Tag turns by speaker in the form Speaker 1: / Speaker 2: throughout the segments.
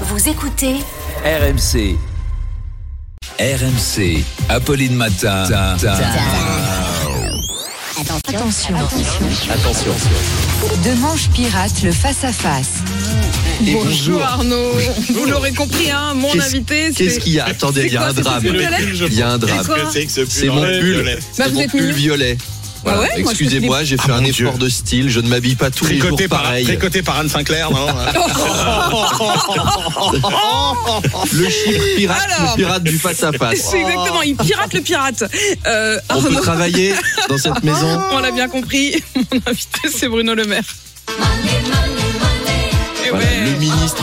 Speaker 1: Vous écoutez
Speaker 2: RMC. RMC. Apolline Matin.
Speaker 1: Attention.
Speaker 3: Attention.
Speaker 4: De Manche Pirate, le face-à-face.
Speaker 3: Et
Speaker 5: Bonjour Arnaud. Vous l'aurez compris, hein, mon
Speaker 3: Qu'est-ce-
Speaker 5: invité, c'est.
Speaker 3: Qu'est-ce qu'il y a Attendez, il y a un drame. Il y a un drame. C'est mon pull.
Speaker 5: Bah,
Speaker 3: C'est
Speaker 5: vous
Speaker 3: mon
Speaker 5: êtes
Speaker 3: pull
Speaker 5: mignon.
Speaker 3: violet. Voilà.
Speaker 5: ouais, moi, je
Speaker 3: Excusez-moi, j'ai fait
Speaker 6: Ah,
Speaker 3: un effort
Speaker 6: Dieu.
Speaker 3: de style. Je ne m'habille pas tous les jours
Speaker 6: Tricoté par,
Speaker 3: pareil.
Speaker 6: tricoté par Anne Sinclair, non
Speaker 3: Le chic pirate,
Speaker 5: Alors.
Speaker 3: le pirate du face-à-face.
Speaker 5: C'est exactement, il pirate le pirate. Euh,
Speaker 3: On peut travailler dans cette maison.
Speaker 5: on l'a bien compris, mon invité c'est Bruno Le Maire.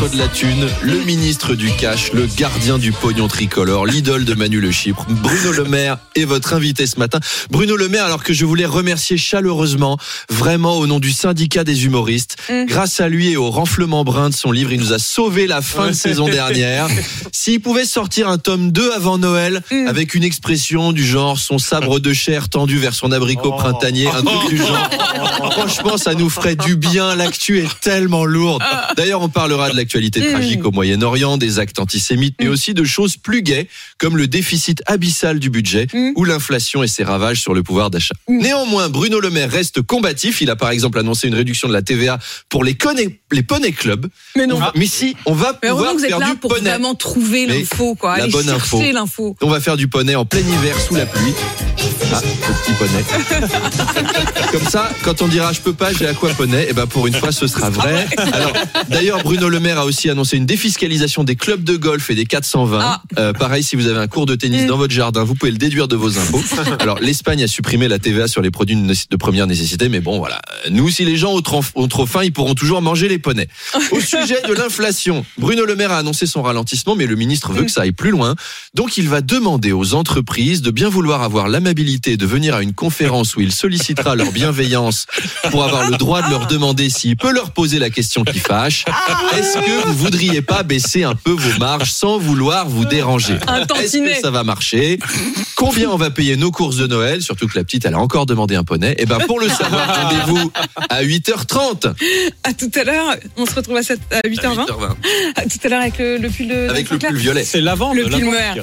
Speaker 3: Ministre de la thune, le ministre du cash, le gardien du pognon tricolore, l'idole de Manu Le Chypre, Bruno Le Maire est votre invité ce matin. Bruno Le Maire, alors que je voulais remercier chaleureusement, vraiment au nom du syndicat des humoristes,
Speaker 5: Mm.
Speaker 3: grâce à lui et au renflement brun de son livre, il nous a sauvé la fin de saison dernière. S'il pouvait sortir un tome 2 avant Noël,
Speaker 5: Mm.
Speaker 3: avec une expression du genre son sabre de chair tendu vers son abricot printanier, un truc du genre. Franchement, ça nous ferait du bien. L'actu est tellement lourde. D'ailleurs, on parlera de l'actualité
Speaker 5: Mm.
Speaker 3: tragique au Moyen-Orient, des actes antisémites, mais aussi de choses plus gaies, comme le déficit abyssal du budget
Speaker 5: Mm.
Speaker 3: ou l'inflation et ses ravages sur le pouvoir d'achat.
Speaker 5: Mm.
Speaker 3: Néanmoins, Bruno Le Maire reste combatif. Il a par exemple annoncé une réduction de la TVA pour les, poney clubs.
Speaker 5: Mais non.
Speaker 3: Mais si, on va
Speaker 5: Mais
Speaker 3: pouvoir
Speaker 5: vous êtes
Speaker 3: faire
Speaker 5: là
Speaker 3: du
Speaker 5: pour
Speaker 3: poney.
Speaker 5: vraiment trouver l'info, quoi.
Speaker 3: la bonne info.
Speaker 5: chercher l'info.
Speaker 3: On va faire du poney en plein hiver sous la pluie. Ah, le petit poney. Comme ça, quand on dira je peux pas, j'ai aquaponey, et ben pour une fois ce sera vrai. Alors d'ailleurs Bruno Le Maire a aussi annoncé une défiscalisation des clubs de golf et des 420.
Speaker 5: Ah.
Speaker 3: Euh, pareil, si vous avez un cours de tennis
Speaker 5: Mm.
Speaker 3: dans votre jardin, vous pouvez le déduire de vos impôts. Alors l'Espagne a supprimé la TVA sur les produits de première nécessité, mais bon voilà. Nous, si les gens ont trop, ont trop faim, ils pourront toujours manger les poneys. Au sujet de l'inflation, Bruno Le Maire a annoncé son ralentissement, mais le ministre veut que ça aille plus loin. Donc il va demander aux entreprises de bien vouloir avoir l'amabilité de venir à une conférence où il sollicitera leur bienveillance pour avoir le droit de leur demander s'il peut leur poser la question qui fâche. Est-ce que vous voudriez pas baisser un peu vos marges sans vouloir vous déranger? Est-ce que ça va marcher? Combien on va payer nos courses de Noël? Surtout que la petite, elle a encore demandé un poney. Et ben pour le savoir, rendez-vous à 8h30.
Speaker 5: À tout à l'heure, on se retrouve à, 7 à 8h20. À tout à l'heure avec le, le pull de.
Speaker 3: Avec le pull violet.
Speaker 6: C'est l'avant
Speaker 5: Le filmeur.